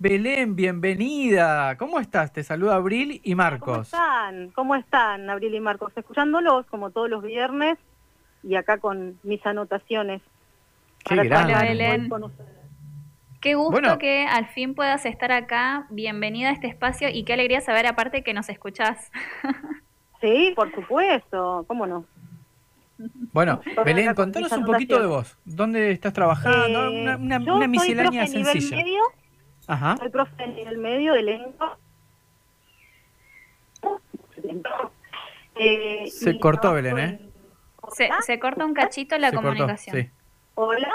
Belén, bienvenida. ¿Cómo estás? Te saluda Abril y Marcos. ¿Cómo están? ¿Cómo están, Abril y Marcos? Escuchándolos como todos los viernes y acá con mis anotaciones. Qué para grande. charlar Hola, Belén. hoy con ustedes. Qué gusto Bueno. que al fin puedas estar acá. Bienvenida a este espacio y qué alegría saber aparte que nos escuchás. Sí, por supuesto, ¿cómo no? Bueno, Belén, contanos un poquito de vos. ¿Dónde estás trabajando? Eh, una una- yo una soy miscelánea profe nivel sencilla. medio, Ajá. soy profe de nivel medio de lengua. Eh, Se cortó, Belén, ¿eh? en- Se, se corta un cachito la Se cortó, comunicación. sí. Hola.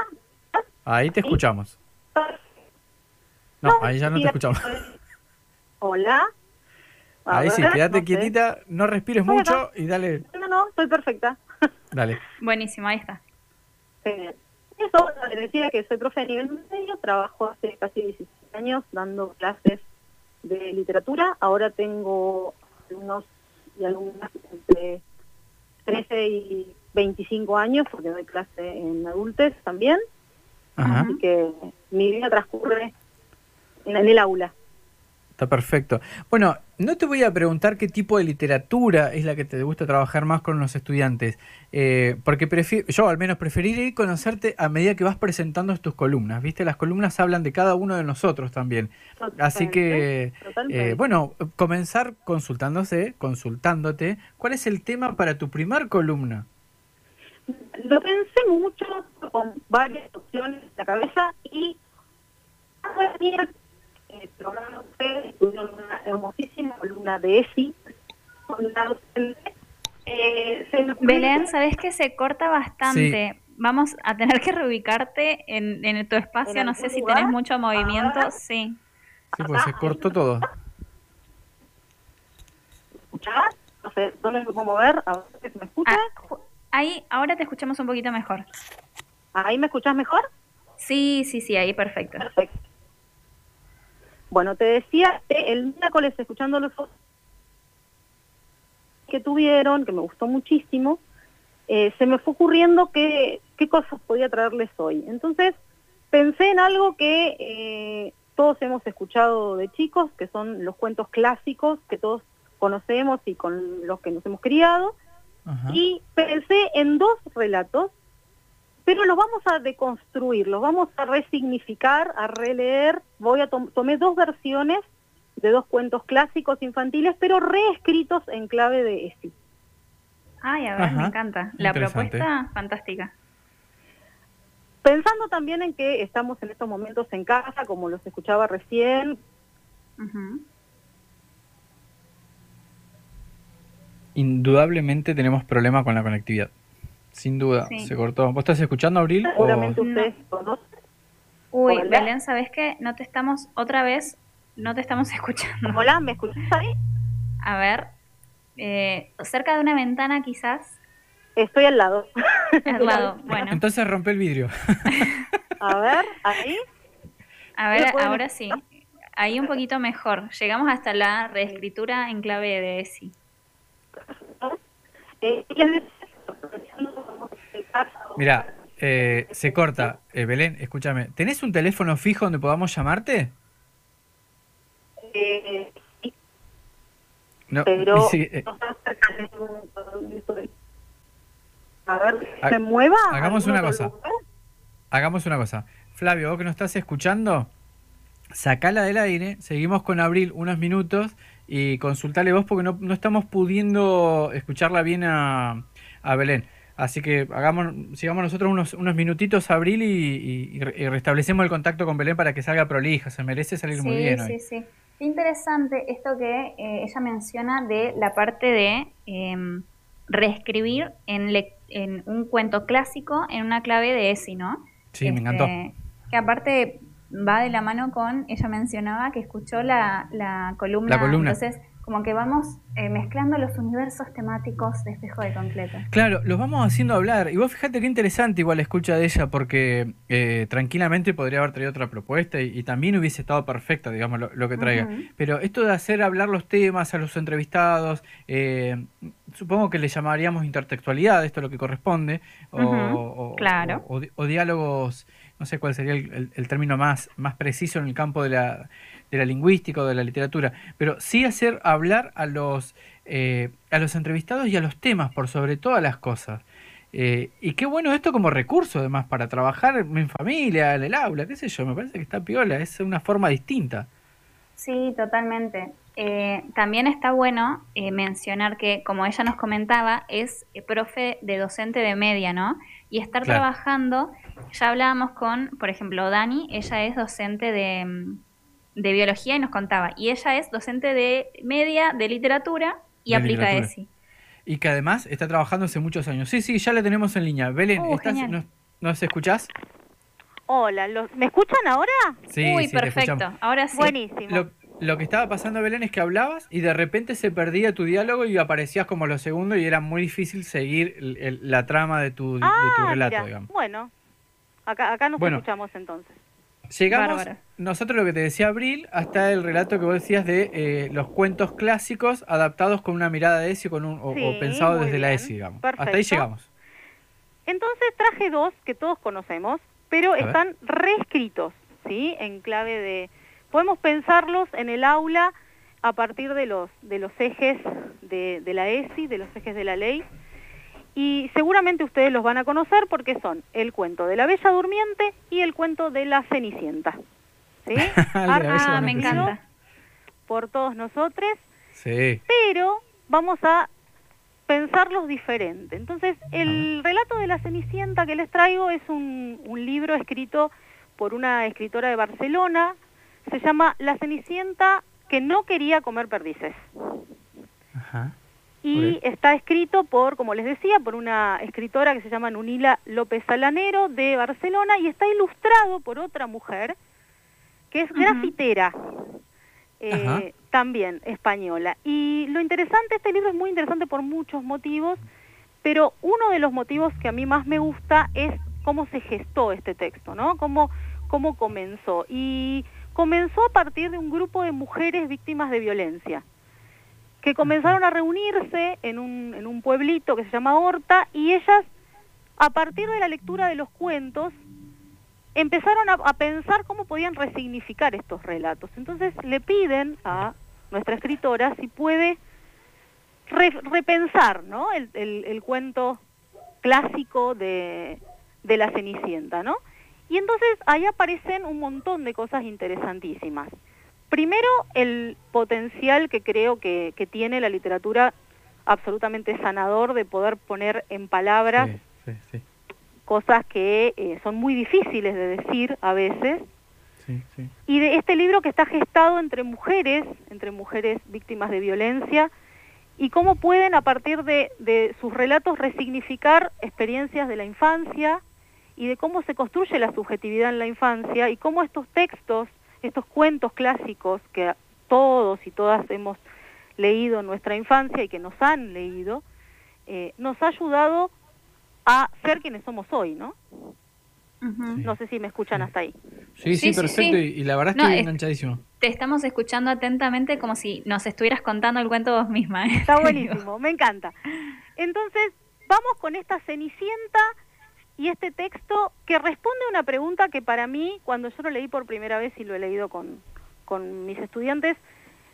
Ahí te ¿Sí? escuchamos. No, ahí ya no te sí, escuchamos. Hola. A Ahí sí, ver, quédate no sé. quietita, no respires Estoy mucho acá. y dale, No, no, estoy perfecta. dale. Buenísimo, ahí está. Eso, les decía que soy profe de nivel medio, trabajo hace casi 16 años dando clases de literatura. Ahora tengo alumnos y alumnas entre 13 y 25 años, porque doy clase en adultos también. Ajá. Así que mi vida transcurre en el aula. Está perfecto. Bueno, no te voy a preguntar qué tipo de literatura es la que te gusta trabajar más con los estudiantes, eh, porque prefi- yo al menos preferiría conocerte a medida que vas presentando tus columnas, ¿viste? Las columnas hablan de cada uno de nosotros también. Así que, eh, bueno, comenzar consultándose, consultándote, ¿cuál es el tema para tu primer columna? Lo pensé mucho con varias opciones en la cabeza y el programa de ustedes tuvieron una hermosísima columna de ESI con la docente. Eh, se Belén, sabes que se corta bastante. Vamos a tener que reubicarte en, en tu espacio. ¿En No sé si tenés mucho movimiento. Ahora. Sí. Sí, pues se cortó todo. ¿Escuchás? No sé, ¿dónde me puedo mover? A ver si me escuchas. Ah, ahí, ahora te escuchamos un poquito mejor. ¿Ahí me escuchás mejor? Sí, sí, sí, ahí perfecto. Perfecto. Bueno, te decía que el miércoles escuchando los que tuvieron, que me gustó muchísimo, eh, se me fue ocurriendo que, qué cosas podía traerles hoy. Entonces pensé en algo que eh, todos hemos escuchado de chicos, que son los cuentos clásicos que todos conocemos y con los que nos hemos criado, Ajá. y pensé en dos relatos, pero los vamos a deconstruir, los vamos a resignificar, a releer. Voy a tom- tomé dos versiones de dos cuentos clásicos infantiles, pero reescritos en clave de ESI. Ay, a ver, Ajá, me encanta. La propuesta, fantástica. Pensando también en que estamos en estos momentos en casa, como los escuchaba recién. Indudablemente tenemos problemas con la conectividad. Sin duda, Sí. se cortó. ¿Vos estás escuchando, Abril? o- seguramente No. ustedes conocen. Uy, Hola. Belén, ¿sabes qué? No te estamos, otra vez, no te estamos escuchando. Hola, ¿me escuchás ahí? A ver, eh, cerca de una ventana quizás, Estoy al lado. al lado. Bueno, Entonces rompe el vidrio. A ver, ahí. a ver, ¿me pueden ahora sí. Ahí un poquito mejor. Llegamos hasta la reescritura en clave de ESI. Eh, les decía, aprovechando como que en casa, Mira, eh, se corta. Eh, Belén, escúchame. ¿Tenés un teléfono fijo donde podamos llamarte? eh, sí, No, pero no. A ver, Ha- ¿se mueva? hagamos ¿Algún una cosa. lugar? hagamos una cosa. Flavio, vos que nos estás escuchando, sacala del aire, seguimos con Abril unos minutos y consultale vos porque no, no estamos pudiendo escucharla bien a, a Belén. Así que hagamos, sigamos nosotros unos, unos minutitos, Abril, y, y- y re- y restablecemos el contacto con Belén para que salga prolija. Se merece salir muy bien hoy. sí, sí. Qué interesante esto que eh, ella menciona de la parte de em, reescribir en, en un cuento clásico en una clave de ESI, ¿no? Sí, me Este, encantó. Que aparte va de la mano con, ella mencionaba que escuchó la, la columna. La columna. Entonces, como que vamos eh, mezclando los universos temáticos de Espejo de Concreto. Claro, los vamos haciendo hablar. Y vos fíjate qué interesante igual la escucha de ella, porque eh, tranquilamente podría haber traído otra propuesta y, y también hubiese estado perfecta, digamos, lo, lo que traiga. Pero esto de hacer hablar los temas a los entrevistados, eh, supongo que le llamaríamos intertextualidad, esto es lo que corresponde, o, o- claro. o- o di- o diálogos, no sé cuál sería el, término más, más preciso en el campo de la, de la lingüística o de la literatura, pero sí hacer hablar a los, eh, a los entrevistados y a los temas por sobre todas las cosas. Eh, y qué bueno esto como recurso además para trabajar en familia, en el aula, qué sé yo, me parece que está piola, es una forma distinta. Sí, totalmente. Eh, también está bueno eh, mencionar que, como ella nos comentaba, es profe de docente de media, ¿no? Y estar trabajando, ya hablábamos con, por ejemplo, Dani, ella es docente de, mm, de, biología y nos contaba, y ella es docente de media, de literatura y aplica ESI. Y que además está trabajando hace muchos años. Sí, sí, ya la tenemos en línea. Belén, uh, ¿estás, nos, escuchás? Hola, ¿me escuchan ahora? Sí, Uy, perfecto. Ahora sí. Buenísimo. Lo, que estaba pasando, Belén, es que hablabas y de repente se perdía tu diálogo y aparecías como lo segundo y era muy difícil seguir la trama de tu, ah, relato, digamos. Bueno, acá, acá nos escuchamos entonces. Llegamos, nosotros lo que te decía Abril, hasta el relato que vos decías de eh, los cuentos clásicos adaptados con una mirada de ESI con un, o, pensado desde la ESI, digamos. Hasta ahí llegamos. Entonces traje dos que todos conocemos, pero están reescritos, ¿sí? En clave de... Podemos pensarlos en el aula a partir de los, de los ejes de, de la ESI, de los ejes de la ley, y seguramente ustedes los van a conocer porque son el cuento de la Bella Durmiente y el cuento de la Cenicienta. ¿Sí? ah, me encanta. Por todos nosotros. Sí. Pero vamos a pensarlos diferente. Entonces, el relato de la Cenicienta que les traigo es un, un libro escrito por una escritora de Barcelona. Se llama La Cenicienta que no quería comer perdices. Ajá y está escrito por, como les decía, por una escritora que se llama Nunila López Salanero de Barcelona y está ilustrado por otra mujer que es grafitera, eh, también española. Y lo interesante, este libro es muy interesante por muchos motivos, pero uno de los motivos que a mí más me gusta es cómo se gestó este texto, ¿no? Cómo, cómo comenzó. Y comenzó a partir de un grupo de mujeres víctimas de violencia que comenzaron a reunirse en un, en un pueblito que se llama Horta y ellas, a partir de la lectura de los cuentos, empezaron a, pensar cómo podían resignificar estos relatos. Entonces le piden a nuestra escritora si puede repensar ¿no? el, el, cuento clásico de, de la Cenicienta, ¿no? Y entonces ahí aparecen un montón de cosas interesantísimas. Primero, el potencial que creo que, tiene la literatura absolutamente sanador de poder poner en palabras cosas que eh, son muy difíciles de decir a veces. Y de este libro que está gestado entre mujeres, entre mujeres víctimas de violencia, y cómo pueden a partir de, de sus relatos resignificar experiencias de la infancia y de cómo se construye la subjetividad en la infancia y cómo estos textos estos cuentos clásicos que todos y todas hemos leído en nuestra infancia y que nos han leído, eh, nos ha ayudado a ser quienes somos hoy, ¿no? No sé si me escuchan hasta ahí. Sí, sí, perfecto. Y, la verdad es que enganchadísimo. Te estamos escuchando atentamente como si nos estuvieras contando el cuento vos misma. ¿eh? Está buenísimo, me encanta. Entonces, vamos con esta Cenicienta y este texto que responde a una pregunta que para mí, cuando yo lo leí por primera vez y lo he leído con, con mis estudiantes,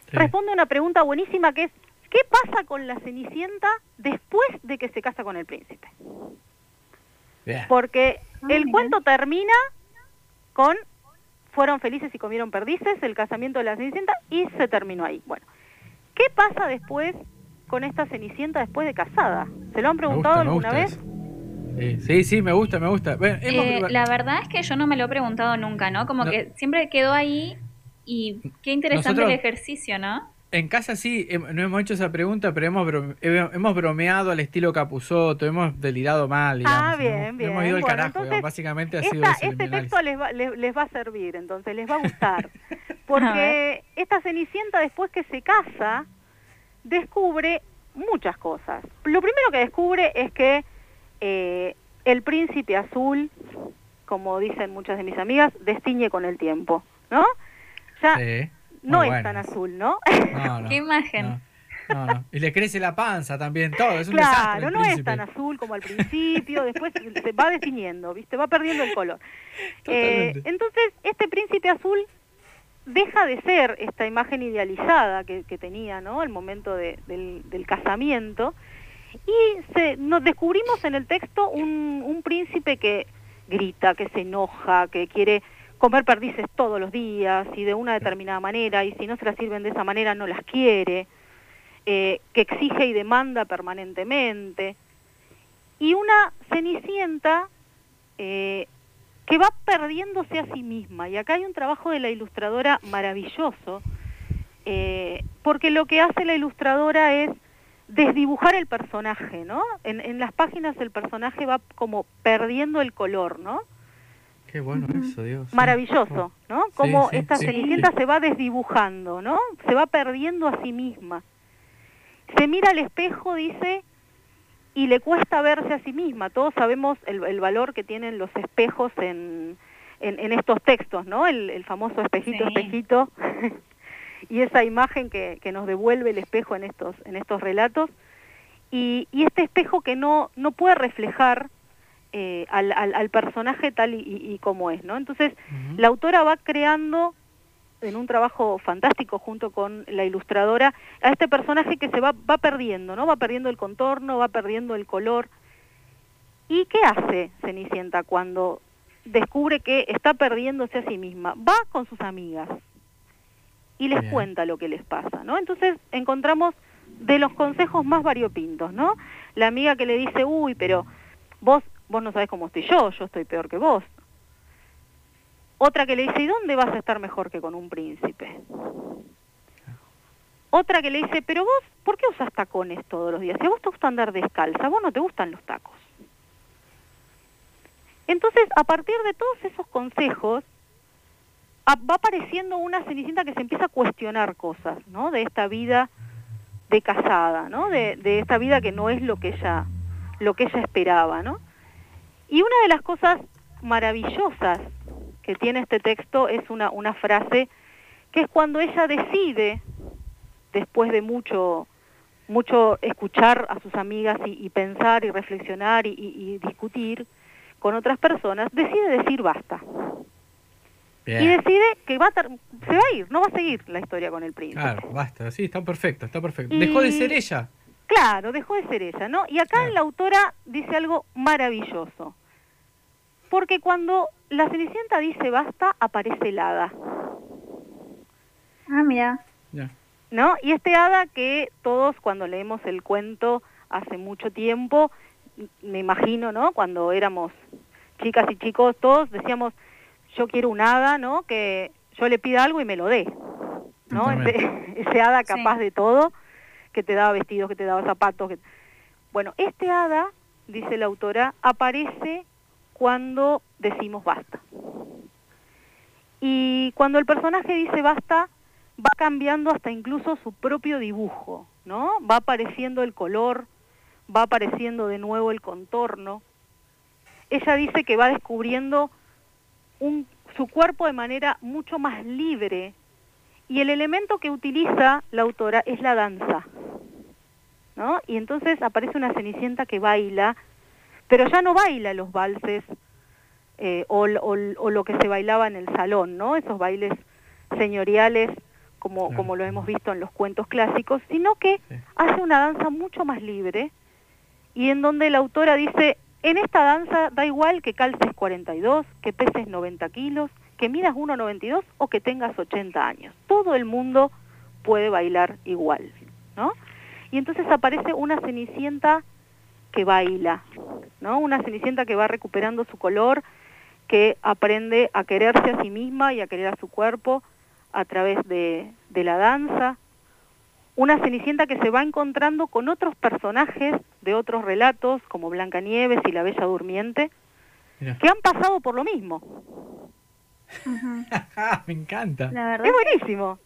responde a una pregunta buenísima que es, ¿qué pasa con la Cenicienta después de que se casa con el príncipe? Porque ah, el cuento termina con fueron felices y comieron perdices, el casamiento de la Cenicienta, y se terminó ahí. Bueno, ¿qué pasa después con esta Cenicienta después de casada? ¿Se lo han preguntado alguna vez? Sí, sí, me gusta, me gusta. Eh, la verdad es que yo no me lo he preguntado nunca, ¿no? Como que siempre quedó ahí y qué interesante el ejercicio, ¿no? En casa sí, no hemos hecho esa pregunta, pero hemos, hemos bromeado al estilo Capuzoto, hemos delirado mal. ah, bien, bien. Hemos ido al carajo, básicamente ha sido Este texto les va, les, va a servir, entonces les va a gustar. Porque esta Cenicienta después que se casa, descubre muchas cosas. Lo primero que descubre es que eh, el príncipe azul, como dicen muchas de mis amigas, destiñe con el tiempo, ¿no? Ya no es tan azul, ¿no? Qué imagen. No, no. Y le crece la panza también, todo. Es un claro, no es tan azul como al principio, después se va definiendo, ¿viste? Va perdiendo el color. Eh, entonces, este príncipe azul deja de ser esta imagen idealizada que, tenía, ¿no? Al momento del, casamiento. Y nos descubrimos en el texto un, un príncipe que grita, que se enoja, que quiere comer perdices todos los días y de una determinada manera, y si no se las sirven de esa manera no las quiere, eh, que exige y demanda permanentemente, y una cenicienta eh, que va perdiéndose a sí misma. Y acá hay un trabajo de la ilustradora maravilloso, eh, porque lo que hace la ilustradora es desdibujar el personaje, ¿no? En, en las páginas el personaje va como perdiendo el color, ¿no? Qué bueno eso, Dios. Maravilloso, ¿no? Como esta Cenicienta se va desdibujando, ¿no? Se va perdiendo a sí misma. Se mira al espejo, dice, y le cuesta verse a sí misma. Todos sabemos el, valor que tienen los espejos en, en, estos textos, ¿no? El, famoso espejito, espejito, y esa imagen que, que, nos devuelve el espejo en estos, en estos relatos. Y, y este espejo que no, no puede reflejar eh, al, al, personaje tal y, como es, ¿no? Entonces, la autora va creando en un trabajo fantástico junto con la ilustradora a este personaje que se va, va perdiendo, ¿no? Va perdiendo el contorno, va perdiendo el color. ¿Y qué hace Cenicienta cuando descubre que está perdiéndose a sí misma? Va con sus amigas y les cuenta lo que les pasa, ¿no? Entonces encontramos de los consejos más variopintos, ¿no? La amiga que le dice, uy, pero vos vos no sabés cómo estoy yo, yo estoy peor que vos. Otra que le dice, ¿y dónde vas a estar mejor que con un príncipe? Otra que le dice, pero vos, ¿por qué usas tacones todos los días? Si a vos te gusta andar descalza, a vos no te gustan los tacos. Entonces, a partir de todos esos consejos, va apareciendo una cenicienta que se empieza a cuestionar cosas, ¿no? De esta vida de casada, ¿no? De, esta vida que no es lo que ella, lo que ella esperaba, ¿no? Y una de las cosas maravillosas que tiene este texto es una, una frase que es cuando ella decide, después de mucho, mucho escuchar a sus amigas y, pensar y reflexionar y, discutir con otras personas, decide decir basta. Y decide que va a se va a ir, no va a seguir la historia con el príncipe. Claro, basta, sí, está perfecto, está perfecto. Dejó de ser ella. Claro, dejó de ser ella, ¿no? Y acá la autora dice algo maravilloso. Porque cuando la Cenicienta dice basta, aparece el hada. Ah, mira. ¿No? Y este hada que todos cuando leemos el cuento hace mucho tiempo, me imagino, ¿no? Cuando éramos chicas y chicos, todos decíamos, yo quiero un hada, ¿no? Que yo le pida algo y me lo dé. ¿No? Ese, hada capaz de todo, que te daba vestidos, que te daba zapatos. Que... Bueno, este hada, dice la autora, aparece cuando decimos basta. Y cuando el personaje dice basta, va cambiando hasta incluso su propio dibujo, ¿no? Va apareciendo el color, va apareciendo de nuevo el contorno. Ella dice que va descubriendo un, su cuerpo de manera mucho más libre y el elemento que utiliza la autora es la danza, ¿no? Y entonces aparece una cenicienta que baila pero ya no baila los valses eh, o, lo que se bailaba en el salón, ¿no? Esos bailes señoriales como, como lo hemos visto en los cuentos clásicos, sino que hace una danza mucho más libre y en donde la autora dice, en esta danza da igual que calces 42, que peses 90 kilos, que midas 1,92 o que tengas 80 años. Todo el mundo puede bailar igual, ¿no? Y entonces aparece una cenicienta que baila, ¿no? Una cenicienta que va recuperando su color, que aprende a quererse a sí misma y a querer a su cuerpo a través de, la danza. Una cenicienta que se va encontrando con otros personajes de otros relatos, como Blancanieves y la Bella Durmiente, que han pasado por lo mismo. Me encanta. es buenísimo.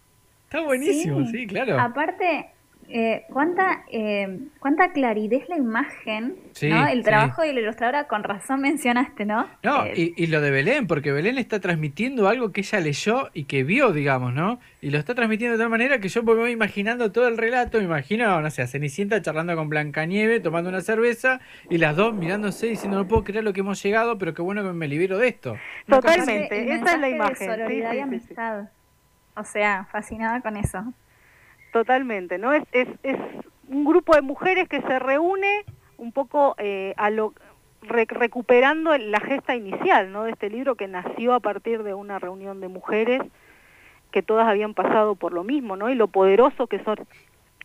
Está buenísimo, sí, claro. Aparte, eh, cuánta, eh, cuánta claridad es la imagen, ¿no? El trabajo de la ilustradora, con razón mencionaste, ¿no? No, eh, y, lo de Belén, porque Belén está transmitiendo algo que ella leyó y que vio, digamos, ¿no? Y lo está transmitiendo de tal manera que yo me voy imaginando todo el relato, me imagino, no sé, a Cenicienta charlando con Blancanieve, tomando una cerveza, y las dos mirándose diciendo, no puedo creer lo que hemos llegado, pero qué bueno que me libero de esto. Totalmente, esa es la imagen. O sea, fascinada con eso. Totalmente, ¿no? Es, es, es un grupo de mujeres que se reúne un poco eh, a lo, recuperando la gesta inicial, ¿no? De este libro que nació a partir de una reunión de mujeres que todas habían pasado por lo mismo, ¿no? Y lo poderoso que son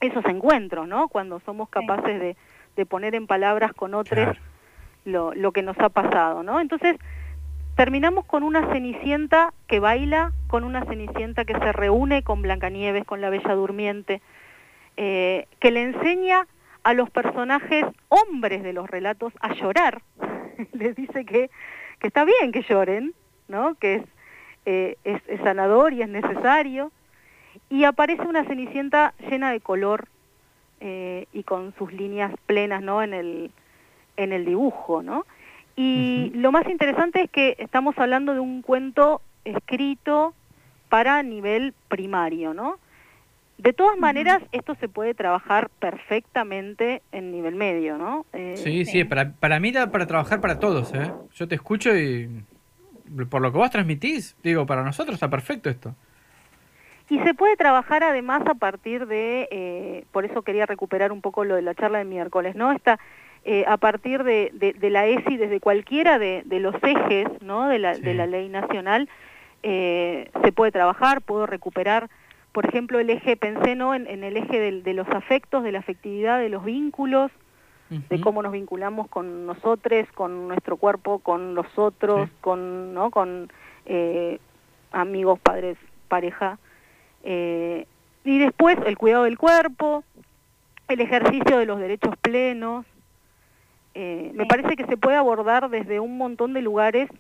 esos encuentros, ¿no? Cuando somos capaces de, de poner en palabras con otros lo, lo que nos ha pasado, ¿no? Entonces, terminamos con una Cenicienta que baila, con una Cenicienta que se reúne con Blancanieves, con la Bella Durmiente, eh, que le enseña a los personajes hombres de los relatos a llorar. Les dice que, que está bien que lloren, ¿no? que es, eh, es, es, sanador y es necesario. Y aparece una Cenicienta llena de color eh, y con sus líneas plenas ¿no? en, el, en el dibujo. ¿no? Y lo más interesante es que estamos hablando de un cuento escrito para nivel primario, ¿no? De todas maneras, esto se puede trabajar perfectamente en nivel medio, ¿no? Eh, sí, sí, para, para mí da para trabajar para todos, ¿eh? Yo te escucho y por lo que vos transmitís, digo, para nosotros está perfecto esto. Y se puede trabajar además a partir de, eh, por eso quería recuperar un poco lo de la charla de miércoles, ¿no? Esta, eh, a partir de, de, la ESI, desde cualquiera de, los ejes ¿no? de, la, de la ley nacional, eh, se puede trabajar, puedo recuperar, por ejemplo, el eje, pensé ¿no? en, el eje de, los afectos, de la afectividad, de los vínculos, de cómo nos vinculamos con nosotros, con nuestro cuerpo, con los otros, con, ¿no? con eh, amigos, padres, pareja. y después el cuidado del cuerpo, el ejercicio de los derechos plenos, eh, me parece que se puede abordar desde un montón de lugares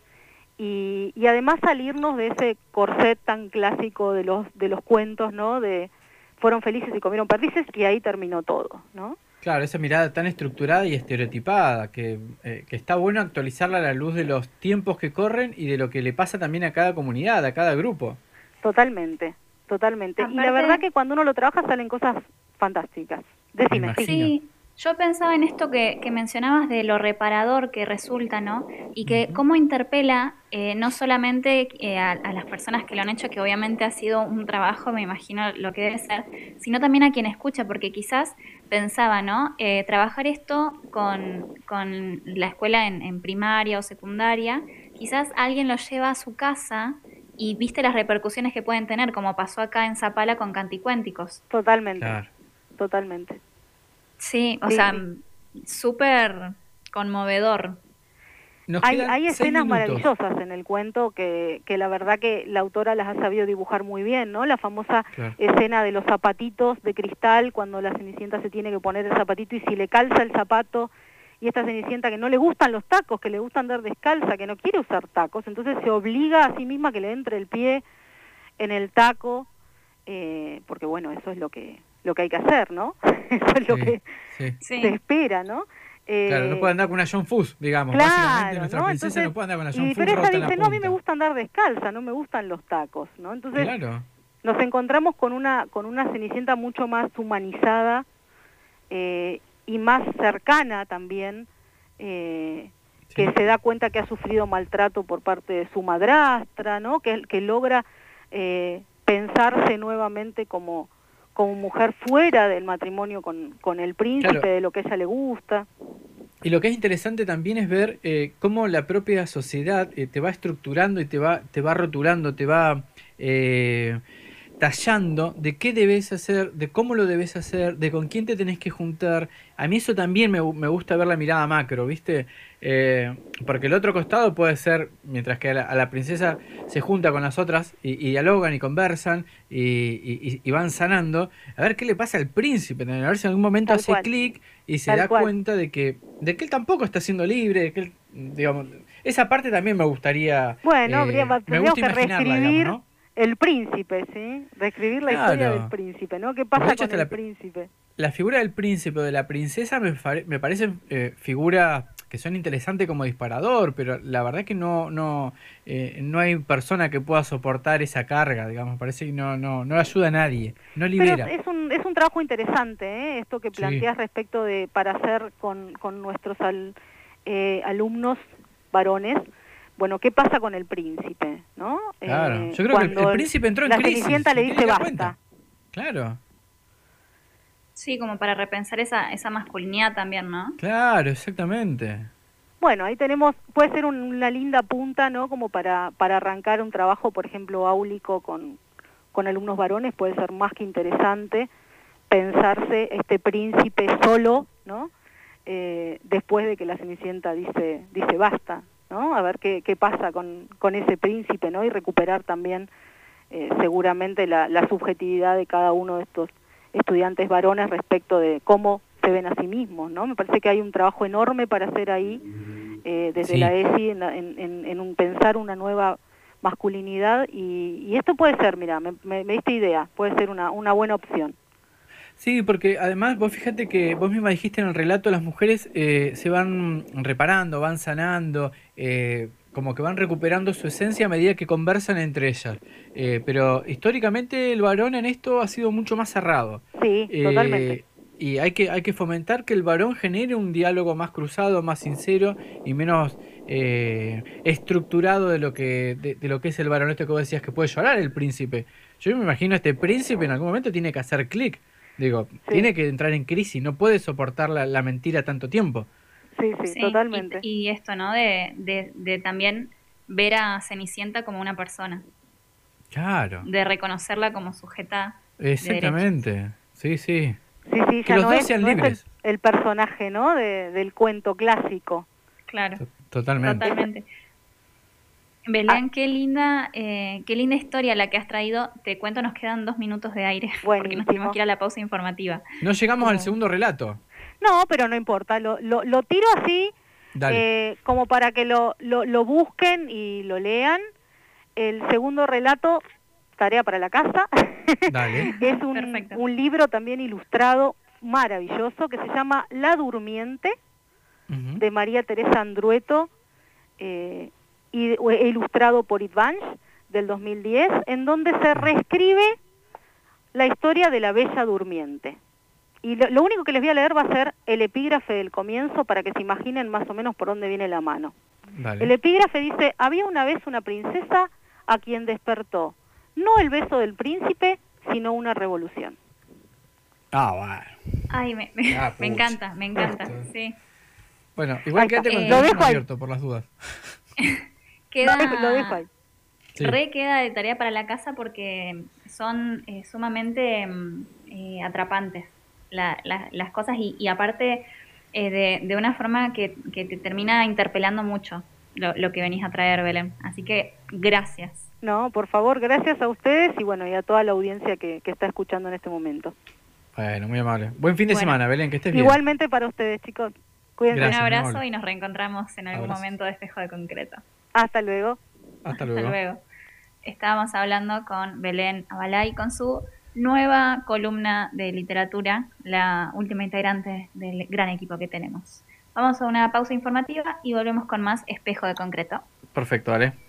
y, y, además salirnos de ese corset tan clásico de los, de los cuentos, ¿no? De fueron felices y comieron perdices y ahí terminó todo, ¿no? Claro, esa mirada tan estructurada y estereotipada, que, eh, que, está bueno actualizarla a la luz de los tiempos que corren y de lo que le pasa también a cada comunidad, a cada grupo. Totalmente, totalmente. y la verdad que cuando uno lo trabaja salen cosas fantásticas. Decime. Sí, yo pensaba en esto que, mencionabas de lo reparador que resulta, ¿no? Y que cómo interpela eh, no solamente eh, a, las personas que lo han hecho, que obviamente ha sido un trabajo, me imagino lo que debe ser, sino también a quien escucha, porque quizás pensaba, ¿no? Eh, trabajar esto con, con la escuela en, en, primaria o secundaria, quizás alguien lo lleva a su casa y viste las repercusiones que pueden tener, como pasó acá en Zapala con Canticuénticos. Totalmente, totalmente. Sí, o sea, súper conmovedor. hay, hay escenas maravillosas en el cuento que, que la verdad que la autora las ha sabido dibujar muy bien, ¿no? La famosa escena de los zapatitos de cristal cuando la Cenicienta se tiene que poner el zapatito y si le calza el zapato y esta Cenicienta que no le gustan los tacos, que le gusta andar descalza, que no quiere usar tacos, entonces se obliga a sí misma que le entre el pie en el taco, eh, porque bueno, eso es lo que lo que hay que hacer, ¿no? Eso es lo que se espera, ¿no? claro, no puede andar con una John Fuss, digamos. Básicamente nuestra princesa no puede andar con una John Fuss. Pero ella dice, no, a mí me gusta andar descalza, no me gustan los tacos, ¿no? Entonces nos encontramos con una, con una Cenicienta mucho más humanizada eh, y más cercana también, eh, que se da cuenta que ha sufrido maltrato por parte de su madrastra, ¿no? Que, que logra eh, pensarse nuevamente como como mujer fuera del matrimonio con, con el príncipe, de lo que a ella le gusta. Y lo que es interesante también es ver eh, cómo la propia sociedad eh, te va estructurando y te va, te va rotulando, te va eh, tallando de qué debes hacer, de cómo lo debes hacer, de con quién te tenés que juntar. A mí eso también me, me gusta ver la mirada macro, ¿viste? Eh, porque el otro costado puede ser, mientras que a la, princesa se junta con las otras y, dialogan y conversan y, van sanando, a ver qué le pasa al príncipe, a ver si en algún momento hace clic y se da cuenta de que, de que él tampoco está siendo libre, de que él, digamos, esa parte también me gustaría. Bueno, eh, me gusta que reescribir el príncipe, ¿sí? Describir la historia del príncipe, ¿no? ¿Qué pasa con el príncipe? La figura del príncipe o de la princesa me, me parecen eh, figuras que son interesantes como disparador, pero la verdad que no no eh, no hay persona que pueda soportar esa carga, digamos, parece que no no no ayuda a nadie, no libera. es un es un trabajo interesante, ¿eh? esto que planteas respecto de para hacer con, con nuestros al, eh, alumnos varones bueno, ¿qué pasa con el príncipe? ¿no? Claro, eh, yo creo que el, príncipe entró en la crisis. La Cenicienta le dice basta. Claro. Sí, como para repensar esa, esa masculinidad también, ¿no? Claro, exactamente. Bueno, ahí tenemos, puede ser una linda punta, ¿no? Como para, para arrancar un trabajo, por ejemplo, áulico con, con alumnos varones, puede ser más que interesante pensarse este príncipe solo, ¿no? Eh, después de que la Cenicienta dice, dice basta, ¿no? A ver qué, qué pasa con, con ese príncipe, ¿no? Y recuperar también eh, seguramente la, la subjetividad de cada uno de estos estudiantes varones respecto de cómo se ven a sí mismos, ¿no? Me parece que hay un trabajo enorme para hacer ahí eh, desde la ESI en, en, en, un pensar una nueva masculinidad y, y esto puede ser, mira, me, me, me, diste idea, puede ser una, una buena opción. Sí, porque además vos fíjate que vos misma dijiste en el relato, las mujeres eh, se van reparando, van sanando, eh, como que van recuperando su esencia a medida que conversan entre ellas. Eh, pero históricamente el varón en esto ha sido mucho más cerrado. Sí, totalmente. Y hay que, hay que fomentar que el varón genere un diálogo más cruzado, más sincero y menos estructurado de lo que de, lo que es el varón. Esto que vos decías que puede llorar el príncipe. Yo me imagino este príncipe en algún momento tiene que hacer clic Digo, tiene que entrar en crisis, no puede soportar la, mentira tanto tiempo. Sí, sí, totalmente. Y, esto, ¿no? De, de, también ver a Cenicienta como una persona. Claro. De reconocerla como sujeta. Exactamente, sí, sí. Sí, sí, ya no, es, el, personaje, ¿no? del cuento clásico. Claro. Totalmente. Totalmente. Belén, ah. qué linda, eh, qué linda historia la que has traído. Te cuento, nos quedan dos minutos de aire porque nos tenemos que ir a la pausa informativa. No llegamos al segundo relato. No, pero no importa. Lo, lo, lo tiro así, eh, como para que lo, lo, lo, busquen y lo lean. El segundo relato, tarea para la casa. Dale. es un, un, libro también ilustrado maravilloso que se llama La Durmiente de María Teresa Andrueto. Eh, y, ilustrado por Advance del 2010, en donde se reescribe la historia de la Bella Durmiente. Y lo, único que les voy a leer va a ser el epígrafe del comienzo para que se imaginen más o menos por dónde viene la mano. El epígrafe dice, había una vez una princesa a quien despertó no el beso del príncipe, sino una revolución. Ah, bueno. Ay, me, ah, encanta, me encanta, sí. Bueno, igual quédate con el abierto por las dudas. Queda, Re queda de tarea para la casa porque son eh, sumamente mm, eh, atrapantes las cosas y, aparte eh, de, una forma que, te termina interpelando mucho lo, que venís a traer, Belén. Así que gracias. No, por favor, gracias a ustedes y bueno, y a toda la audiencia que, está escuchando en este momento. Bueno, muy amable. Buen fin de semana, Belén, que estés bien. Igualmente para ustedes, chicos. Cuídense. Un abrazo y nos reencontramos en algún momento de espejo de concreto. Hasta luego. Hasta luego. Estábamos hablando con Belén Abalay con su nueva columna de literatura, la última integrante del gran equipo que tenemos. Vamos a una pausa informativa y volvemos con más espejo de concreto. Perfecto, vale.